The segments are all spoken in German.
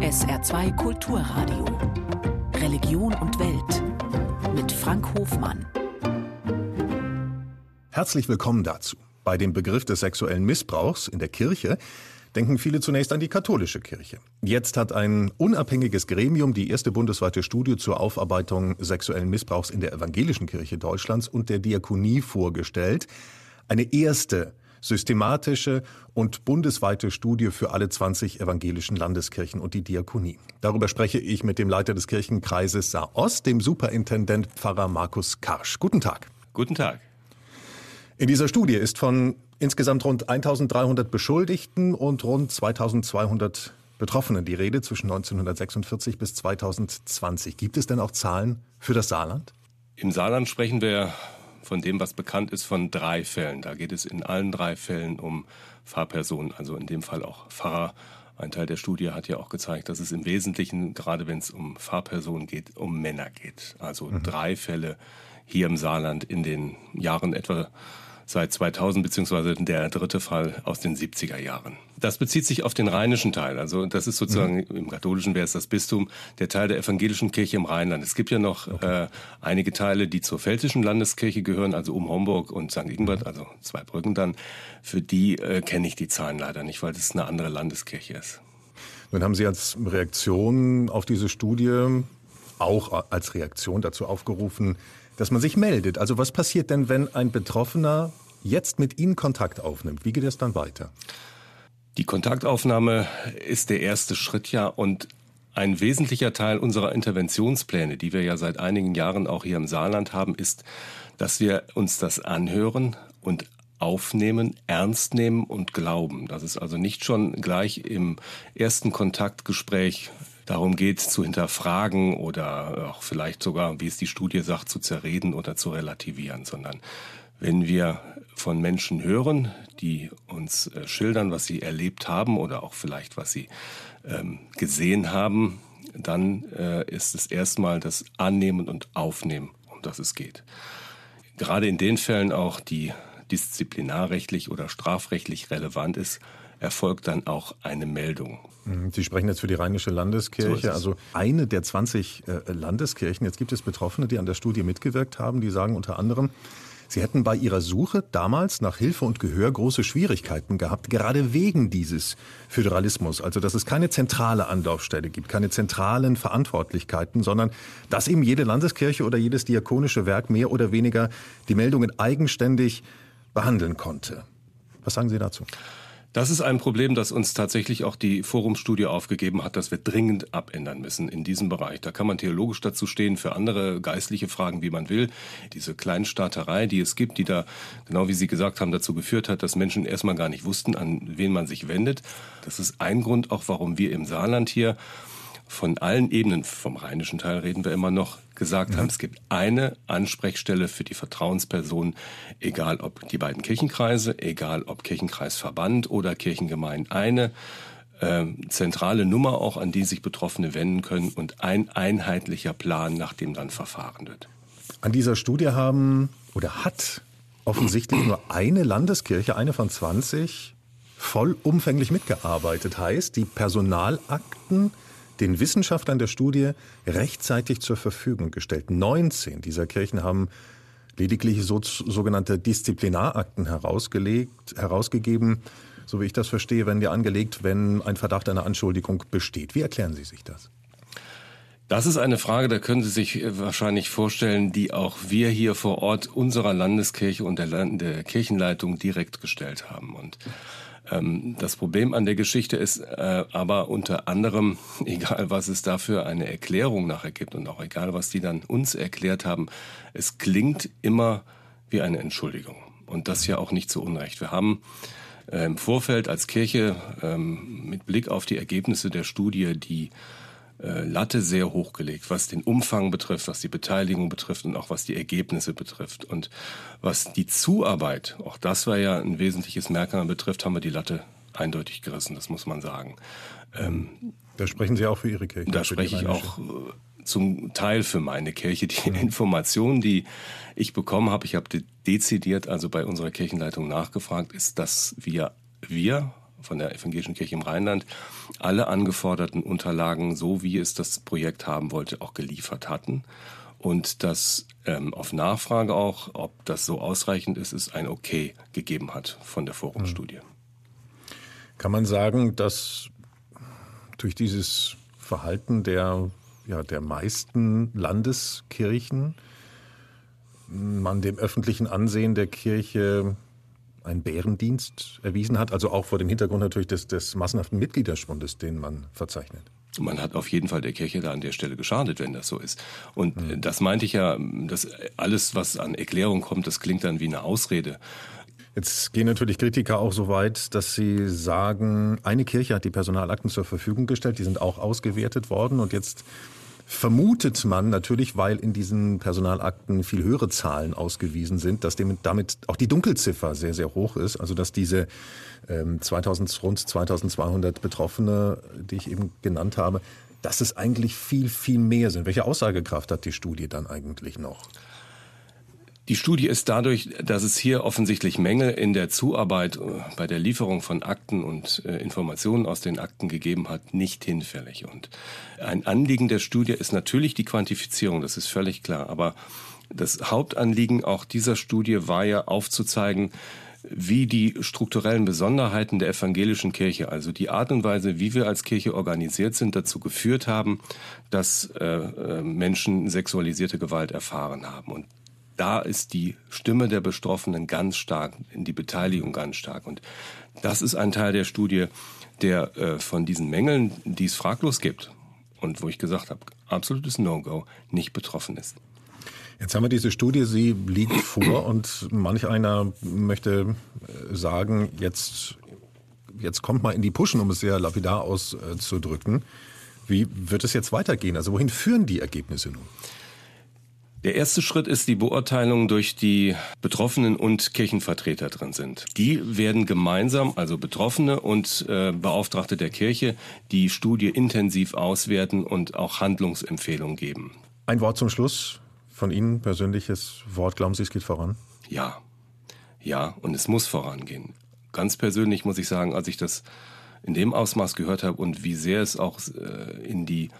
SR2 Kulturradio. Religion und Welt. Mit Frank Hofmann. Herzlich willkommen dazu. Bei dem Begriff des sexuellen Missbrauchs in der Kirche denken viele zunächst an die katholische Kirche. Jetzt hat ein unabhängiges Gremium die erste bundesweite Studie zur Aufarbeitung sexuellen Missbrauchs in der evangelischen Kirche Deutschlands und der Diakonie vorgestellt. Eine erste systematische und bundesweite Studie für alle 20 evangelischen Landeskirchen und die Diakonie. Darüber spreche ich mit dem Leiter des Kirchenkreises Saar-Ost, dem Superintendent Pfarrer Markus Karsch. Guten Tag. Guten Tag. In dieser Studie ist von insgesamt rund 1300 Beschuldigten und rund 2200 Betroffenen die Rede zwischen 1946 bis 2020. Gibt es denn auch Zahlen für das Saarland? Im Saarland sprechen wir von dem, was bekannt ist, von drei Fällen. Da geht es in allen drei Fällen um Fahrpersonen, also in dem Fall auch Pfarrer. Ein Teil der Studie hat ja auch gezeigt, dass es im Wesentlichen, gerade wenn es um Fahrpersonen geht, um Männer geht. Also mhm. drei Fälle hier im Saarland in den Jahren etwa seit 2000 beziehungsweise der dritte Fall aus den 70er Jahren. Das bezieht sich auf den rheinischen Teil. Also das ist sozusagen, mhm. im katholischen wäre es das Bistum, der Teil der evangelischen Kirche im Rheinland. Es gibt ja noch okay. äh, einige Teile, die zur pfälzischen Landeskirche gehören, also um Homburg und St. Ingbert, mhm. also zwei Brücken dann. Für die äh, kenne ich die Zahlen leider nicht, weil das eine andere Landeskirche ist. Nun haben Sie als Reaktion auf diese Studie auch als Reaktion dazu aufgerufen, dass man sich meldet. Also was passiert denn, wenn ein Betroffener jetzt mit Ihnen Kontakt aufnimmt? Wie geht es dann weiter? Die Kontaktaufnahme ist der erste Schritt ja und ein wesentlicher Teil unserer Interventionspläne, die wir ja seit einigen Jahren auch hier im Saarland haben, ist, dass wir uns das anhören und aufnehmen, ernst nehmen und glauben. Dass es also nicht schon gleich im ersten Kontaktgespräch darum geht, zu hinterfragen oder auch vielleicht sogar, wie es die Studie sagt, zu zerreden oder zu relativieren, sondern wenn wir von Menschen hören, die uns äh, schildern, was sie erlebt haben oder auch vielleicht, was sie ähm, gesehen haben, dann äh, ist es erstmal das Annehmen und Aufnehmen, um das es geht. Gerade in den Fällen auch, die disziplinarrechtlich oder strafrechtlich relevant ist, erfolgt dann auch eine Meldung. Mhm. Sie sprechen jetzt für die Rheinische Landeskirche, so also eine der 20 äh, Landeskirchen. Jetzt gibt es Betroffene, die an der Studie mitgewirkt haben, die sagen unter anderem, Sie hätten bei Ihrer Suche damals nach Hilfe und Gehör große Schwierigkeiten gehabt, gerade wegen dieses Föderalismus. Also, dass es keine zentrale Anlaufstelle gibt, keine zentralen Verantwortlichkeiten, sondern dass eben jede Landeskirche oder jedes diakonische Werk mehr oder weniger die Meldungen eigenständig behandeln konnte. Was sagen Sie dazu? Das ist ein Problem, das uns tatsächlich auch die Forumstudie aufgegeben hat, dass wir dringend abändern müssen in diesem Bereich. Da kann man theologisch dazu stehen, für andere geistliche Fragen, wie man will. Diese Kleinstaaterei, die es gibt, die da, genau wie Sie gesagt haben, dazu geführt hat, dass Menschen erstmal gar nicht wussten, an wen man sich wendet. Das ist ein Grund auch, warum wir im Saarland hier von allen Ebenen, vom rheinischen Teil reden wir immer noch, gesagt mhm. haben, es gibt eine Ansprechstelle für die Vertrauensperson, egal ob die beiden Kirchenkreise, egal ob Kirchenkreisverband oder Kirchengemeinde, eine äh, zentrale Nummer auch, an die sich Betroffene wenden können und ein einheitlicher Plan, nach dem dann verfahren wird. An dieser Studie haben oder hat offensichtlich nur eine Landeskirche, eine von 20, vollumfänglich mitgearbeitet. Heißt, die Personalakten den Wissenschaftlern der Studie rechtzeitig zur Verfügung gestellt. 19 dieser Kirchen haben lediglich so, sogenannte Disziplinarakten herausgelegt, herausgegeben, so wie ich das verstehe, werden die angelegt, wenn ein Verdacht einer Anschuldigung besteht. Wie erklären Sie sich das? Das ist eine Frage, da können Sie sich wahrscheinlich vorstellen, die auch wir hier vor Ort unserer Landeskirche und der Kirchenleitung direkt gestellt haben. Und ähm, das Problem an der Geschichte ist äh, aber unter anderem, egal was es dafür eine Erklärung nachher gibt und auch egal was die dann uns erklärt haben, es klingt immer wie eine Entschuldigung. Und das ja auch nicht zu Unrecht. Wir haben äh, im Vorfeld als Kirche ähm, mit Blick auf die Ergebnisse der Studie die äh, Latte sehr hochgelegt, was den Umfang betrifft, was die Beteiligung betrifft und auch was die Ergebnisse betrifft. Und was die Zuarbeit, auch das war ja ein wesentliches Merkmal betrifft, haben wir die Latte eindeutig gerissen, das muss man sagen. Ähm, da sprechen Sie auch für Ihre Kirche. Da spreche ich auch äh, zum Teil für meine Kirche. Die mhm. Informationen, die ich bekommen habe, ich habe dezidiert also bei unserer Kirchenleitung nachgefragt, ist, dass wir, wir von der Evangelischen Kirche im Rheinland alle angeforderten Unterlagen, so wie es das Projekt haben wollte, auch geliefert hatten. Und dass ähm, auf Nachfrage auch, ob das so ausreichend ist, es ein Okay gegeben hat von der Forumstudie. Kann man sagen, dass durch dieses Verhalten der, ja, der meisten Landeskirchen man dem öffentlichen Ansehen der Kirche einen Bärendienst erwiesen hat, also auch vor dem Hintergrund natürlich des, des massenhaften Mitgliederschwundes, den man verzeichnet. Man hat auf jeden Fall der Kirche da an der Stelle geschadet, wenn das so ist. Und mhm. das meinte ich ja, dass alles, was an Erklärung kommt, das klingt dann wie eine Ausrede. Jetzt gehen natürlich Kritiker auch so weit, dass sie sagen, eine Kirche hat die Personalakten zur Verfügung gestellt, die sind auch ausgewertet worden und jetzt vermutet man natürlich, weil in diesen Personalakten viel höhere Zahlen ausgewiesen sind, dass damit auch die Dunkelziffer sehr, sehr hoch ist. Also dass diese ähm, 2000, rund 2200 Betroffene, die ich eben genannt habe, dass es eigentlich viel, viel mehr sind. Welche Aussagekraft hat die Studie dann eigentlich noch? Die Studie ist dadurch, dass es hier offensichtlich Mängel in der Zuarbeit äh, bei der Lieferung von Akten und äh, Informationen aus den Akten gegeben hat, nicht hinfällig. Und ein Anliegen der Studie ist natürlich die Quantifizierung, das ist völlig klar. Aber das Hauptanliegen auch dieser Studie war ja aufzuzeigen, wie die strukturellen Besonderheiten der evangelischen Kirche, also die Art und Weise, wie wir als Kirche organisiert sind, dazu geführt haben, dass äh, äh Menschen sexualisierte Gewalt erfahren haben. Und da ist die Stimme der Betroffenen ganz stark, die Beteiligung ganz stark. Und das ist ein Teil der Studie, der äh, von diesen Mängeln, die es fraglos gibt und wo ich gesagt habe, absolutes No-Go, nicht betroffen ist. Jetzt haben wir diese Studie, sie liegt vor und manch einer möchte äh, sagen, jetzt, jetzt kommt mal in die Puschen, um es sehr lapidar auszudrücken. Wie wird es jetzt weitergehen? Also wohin führen die Ergebnisse nun? Der erste Schritt ist die Beurteilung durch die Betroffenen und Kirchenvertreter drin sind. Die werden gemeinsam, also Betroffene und äh, Beauftragte der Kirche, die Studie intensiv auswerten und auch Handlungsempfehlungen geben. Ein Wort zum Schluss von Ihnen, persönliches Wort. Glauben Sie, es geht voran? Ja, ja, und es muss vorangehen. Ganz persönlich muss ich sagen, als ich das in dem Ausmaß gehört habe und wie sehr es auch äh, in die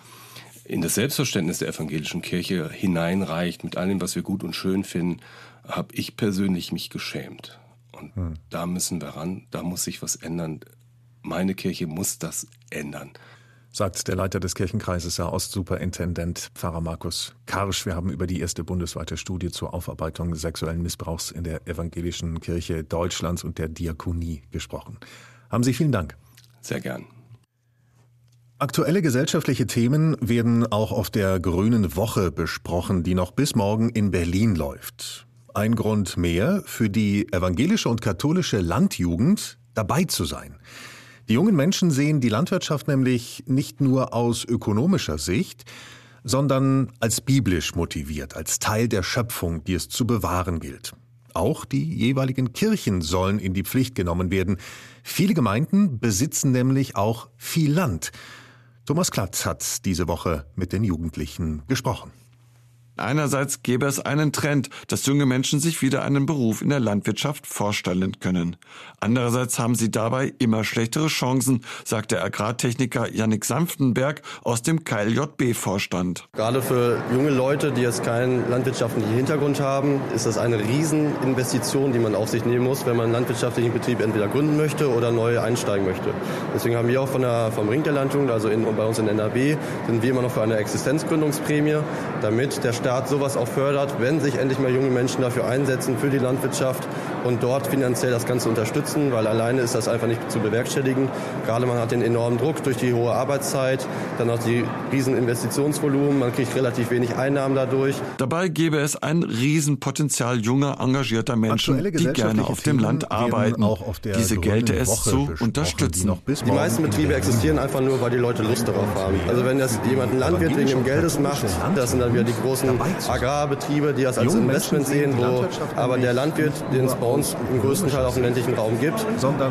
in das Selbstverständnis der evangelischen Kirche hineinreicht mit allem, was wir gut und schön finden, habe ich persönlich mich geschämt. Und hm. da müssen wir ran, da muss sich was ändern. Meine Kirche muss das ändern. Sagt der Leiter des Kirchenkreises, Herr Ostsuperintendent Pfarrer Markus Karsch. Wir haben über die erste bundesweite Studie zur Aufarbeitung sexuellen Missbrauchs in der evangelischen Kirche Deutschlands und der Diakonie gesprochen. Haben Sie vielen Dank. Sehr gern. Aktuelle gesellschaftliche Themen werden auch auf der Grünen Woche besprochen, die noch bis morgen in Berlin läuft. Ein Grund mehr für die evangelische und katholische Landjugend dabei zu sein. Die jungen Menschen sehen die Landwirtschaft nämlich nicht nur aus ökonomischer Sicht, sondern als biblisch motiviert, als Teil der Schöpfung, die es zu bewahren gilt. Auch die jeweiligen Kirchen sollen in die Pflicht genommen werden. Viele Gemeinden besitzen nämlich auch viel Land. Thomas Klatz hat diese Woche mit den Jugendlichen gesprochen. Einerseits gäbe es einen Trend, dass junge Menschen sich wieder einen Beruf in der Landwirtschaft vorstellen können. Andererseits haben sie dabei immer schlechtere Chancen, sagt der Agrartechniker Yannick Sanftenberg aus dem KLJB-Vorstand. Gerade für junge Leute, die jetzt keinen landwirtschaftlichen Hintergrund haben, ist das eine Rieseninvestition, die man auf sich nehmen muss, wenn man einen landwirtschaftlichen Betrieb entweder gründen möchte oder neu einsteigen möchte. Deswegen haben wir auch von der, vom Ring der Landjugend, also in, bei uns in NRW, sind wir immer noch für eine Existenzgründungsprämie, damit der Staat sowas auch fördert, wenn sich endlich mal junge Menschen dafür einsetzen, für die Landwirtschaft und dort finanziell das Ganze unterstützen, weil alleine ist das einfach nicht zu bewerkstelligen. Gerade man hat den enormen Druck durch die hohe Arbeitszeit, dann auch die riesen Investitionsvolumen, man kriegt relativ wenig Einnahmen dadurch. Dabei gäbe es ein Riesenpotenzial junger, engagierter Menschen, die gerne auf dem Land arbeiten. Diese gelte es zu unterstützen. Die, die meisten Betriebe existieren einfach nur, weil die Leute Lust darauf haben. Also wenn das jemand ein Landwirt wegen dem Geldes macht, das sind dann wieder die großen Agrarbetriebe, die das als Investment sehen, wo aber der Landwirt, den es bei uns im größten Teil auf dem ländlichen Raum gibt,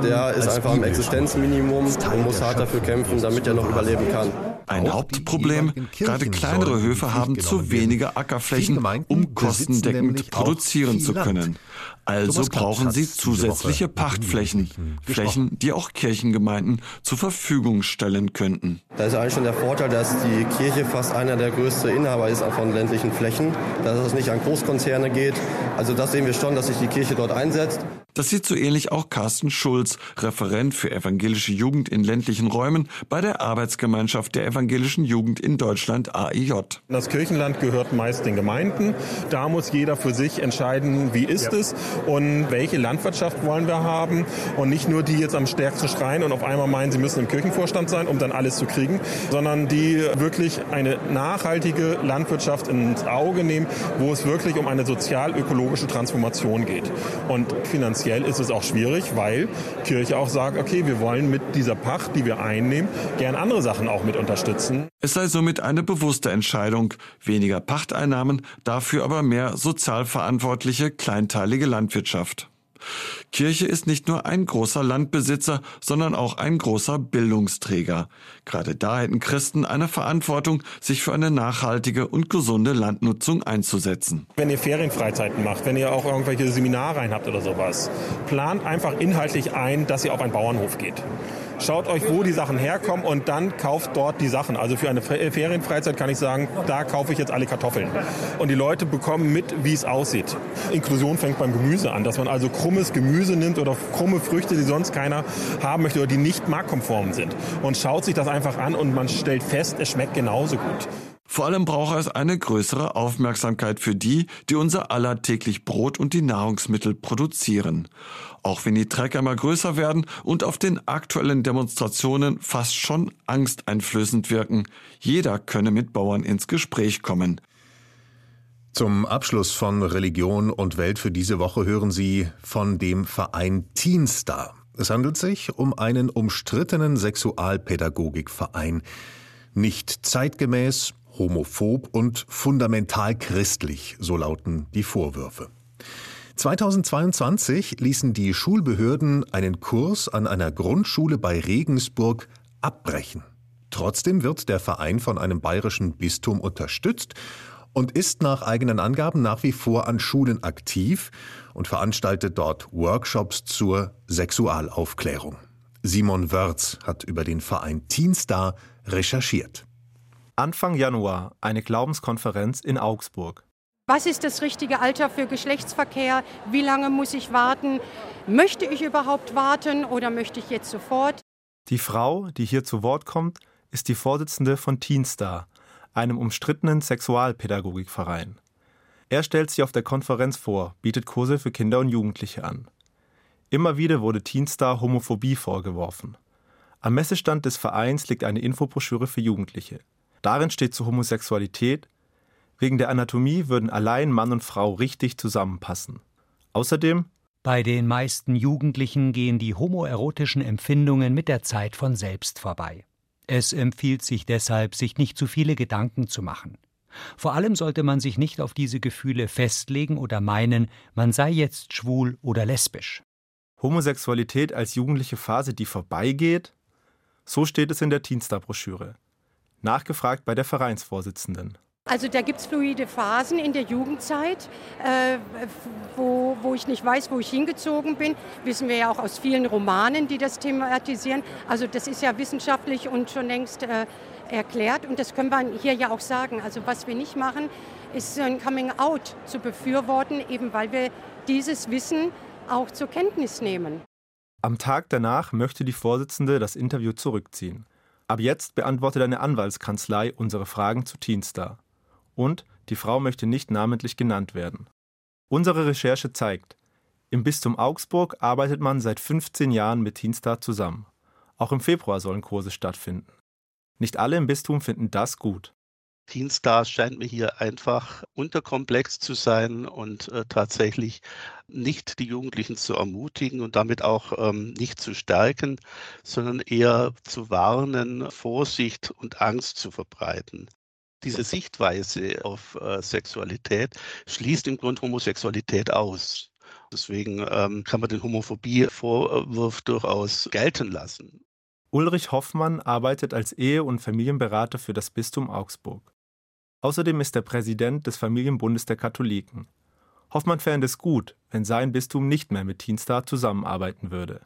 der ist einfach am Existenzminimum. Und muss hart dafür kämpfen, damit er noch überleben kann. Ein Hauptproblem, gerade kleinere Höfe haben zu wenige Ackerflächen, um kostendeckend produzieren zu können. Also brauchen sie zusätzliche Pachtflächen. Flächen, die auch Kirchengemeinden zur Verfügung stellen könnten. Da ist eigentlich schon der Vorteil, dass die Kirche fast einer der größten Inhaber ist von ländlichen Flächen, dass es nicht an Großkonzerne geht. Also das sehen wir schon, dass sich die Kirche dort einsetzt. Das sieht so ähnlich auch Carsten Schulz, Referent für evangelische Jugend in ländlichen Räumen bei der Arbeitsgemeinschaft der evangelischen Jugend in Deutschland AIJ. Das Kirchenland gehört meist den Gemeinden. Da muss jeder für sich entscheiden, wie ist ja. es und welche Landwirtschaft wollen wir haben und nicht nur die jetzt am stärksten schreien und auf einmal meinen, sie müssen im Kirchenvorstand sein, um dann alles zu kriegen, sondern die wirklich eine nachhaltige Landwirtschaft ins Auge nehmen, wo es wirklich um eine sozial-ökologische Transformation geht. Und finanziell ist es auch schwierig, weil Kirche auch sagt, okay, wir wollen mit dieser Pacht, die wir einnehmen, gern andere Sachen auch mit unterstützen. Es sei somit eine bewusste Entscheidung, weniger Pachteinnahmen, dafür aber mehr sozial verantwortliche, kleinteilige Landwirtschaft. Kirche ist nicht nur ein großer Landbesitzer, sondern auch ein großer Bildungsträger. Gerade da hätten Christen eine Verantwortung, sich für eine nachhaltige und gesunde Landnutzung einzusetzen. Wenn ihr Ferienfreizeiten macht, wenn ihr auch irgendwelche Seminare rein habt oder sowas, plant einfach inhaltlich ein, dass ihr auf einen Bauernhof geht. Schaut euch, wo die Sachen herkommen und dann kauft dort die Sachen. Also für eine Ferienfreizeit kann ich sagen, da kaufe ich jetzt alle Kartoffeln. Und die Leute bekommen mit, wie es aussieht. Inklusion fängt beim Gemüse an, dass man also krummes Gemüse nimmt oder krumme Früchte, die sonst keiner haben möchte oder die nicht marktkonform sind. Und schaut sich das einfach an und man stellt fest, es schmeckt genauso gut. Vor allem braucht es eine größere Aufmerksamkeit für die, die unser aller täglich Brot und die Nahrungsmittel produzieren. Auch wenn die Trecker immer größer werden und auf den aktuellen Demonstrationen fast schon angsteinflößend wirken. Jeder könne mit Bauern ins Gespräch kommen. Zum Abschluss von Religion und Welt für diese Woche hören Sie von dem Verein Teenstar. Es handelt sich um einen umstrittenen Sexualpädagogikverein. Nicht zeitgemäß, homophob und fundamental christlich, so lauten die Vorwürfe. 2022 ließen die Schulbehörden einen Kurs an einer Grundschule bei Regensburg abbrechen. Trotzdem wird der Verein von einem bayerischen Bistum unterstützt und ist nach eigenen Angaben nach wie vor an Schulen aktiv und veranstaltet dort Workshops zur Sexualaufklärung. Simon Wörz hat über den Verein Teenstar recherchiert. Anfang Januar eine Glaubenskonferenz in Augsburg. Was ist das richtige Alter für Geschlechtsverkehr? Wie lange muss ich warten? Möchte ich überhaupt warten oder möchte ich jetzt sofort? Die Frau, die hier zu Wort kommt, ist die Vorsitzende von Teenstar, einem umstrittenen Sexualpädagogikverein. Er stellt sich auf der Konferenz vor, bietet Kurse für Kinder und Jugendliche an. Immer wieder wurde Teenstar Homophobie vorgeworfen. Am Messestand des Vereins liegt eine Infobroschüre für Jugendliche. Darin steht zur Homosexualität, Wegen der Anatomie würden allein Mann und Frau richtig zusammenpassen. Außerdem bei den meisten Jugendlichen gehen die homoerotischen Empfindungen mit der Zeit von selbst vorbei. Es empfiehlt sich deshalb, sich nicht zu viele Gedanken zu machen. Vor allem sollte man sich nicht auf diese Gefühle festlegen oder meinen, man sei jetzt schwul oder lesbisch. Homosexualität als jugendliche Phase, die vorbeigeht? So steht es in der Teenstar-Broschüre. Nachgefragt bei der Vereinsvorsitzenden. Also da gibt es fluide Phasen in der Jugendzeit, äh, wo, wo ich nicht weiß, wo ich hingezogen bin. Wissen wir ja auch aus vielen Romanen, die das thematisieren. Also das ist ja wissenschaftlich und schon längst äh, erklärt und das können wir hier ja auch sagen. Also was wir nicht machen, ist ein Coming-out zu befürworten, eben weil wir dieses Wissen auch zur Kenntnis nehmen. Am Tag danach möchte die Vorsitzende das Interview zurückziehen. Ab jetzt beantwortet eine Anwaltskanzlei unsere Fragen zu Teenstar und die Frau möchte nicht namentlich genannt werden. Unsere Recherche zeigt, im Bistum Augsburg arbeitet man seit 15 Jahren mit Teenstar zusammen. Auch im Februar sollen Kurse stattfinden. Nicht alle im Bistum finden das gut. Teenstar scheint mir hier einfach unterkomplex zu sein und äh, tatsächlich nicht die Jugendlichen zu ermutigen und damit auch ähm, nicht zu stärken, sondern eher zu warnen, Vorsicht und Angst zu verbreiten diese Sichtweise auf äh, Sexualität schließt im Grunde Homosexualität aus. Deswegen ähm, kann man den Homophobie-Vorwurf durchaus gelten lassen. Ulrich Hoffmann arbeitet als Ehe- und Familienberater für das Bistum Augsburg. Außerdem ist er Präsident des Familienbundes der Katholiken. Hoffmann fände es gut, wenn sein Bistum nicht mehr mit Teenstar zusammenarbeiten würde.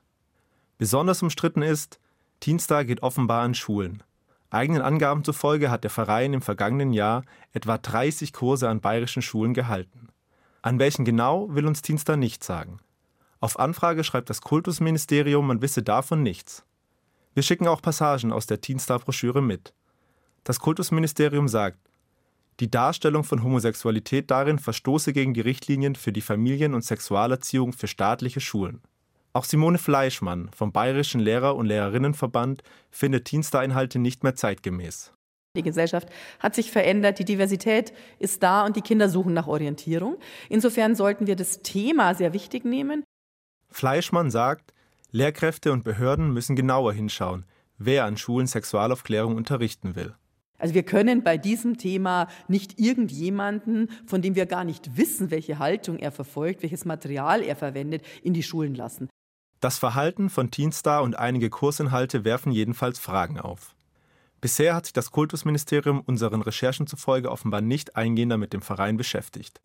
Besonders umstritten ist, Teenstar geht offenbar an Schulen. Eigenen Angaben zufolge hat der Verein im vergangenen Jahr etwa 30 Kurse an bayerischen Schulen gehalten. An welchen genau will uns Teenstar nicht sagen. Auf Anfrage schreibt das Kultusministerium, man wisse davon nichts. Wir schicken auch Passagen aus der Teenstar-Broschüre mit. Das Kultusministerium sagt, die Darstellung von Homosexualität darin verstoße gegen die Richtlinien für die Familien- und Sexualerziehung für staatliche Schulen. Auch Simone Fleischmann vom Bayerischen Lehrer- und Lehrerinnenverband findet Teenstar-Inhalte nicht mehr zeitgemäß. Die Gesellschaft hat sich verändert, die Diversität ist da und die Kinder suchen nach Orientierung. Insofern sollten wir das Thema sehr wichtig nehmen. Fleischmann sagt, Lehrkräfte und Behörden müssen genauer hinschauen, wer an Schulen Sexualaufklärung unterrichten will. Also wir können bei diesem Thema nicht irgendjemanden, von dem wir gar nicht wissen, welche Haltung er verfolgt, welches Material er verwendet, in die Schulen lassen. Das Verhalten von Teenstar und einige Kursinhalte werfen jedenfalls Fragen auf. Bisher hat sich das Kultusministerium unseren Recherchen zufolge offenbar nicht eingehender mit dem Verein beschäftigt.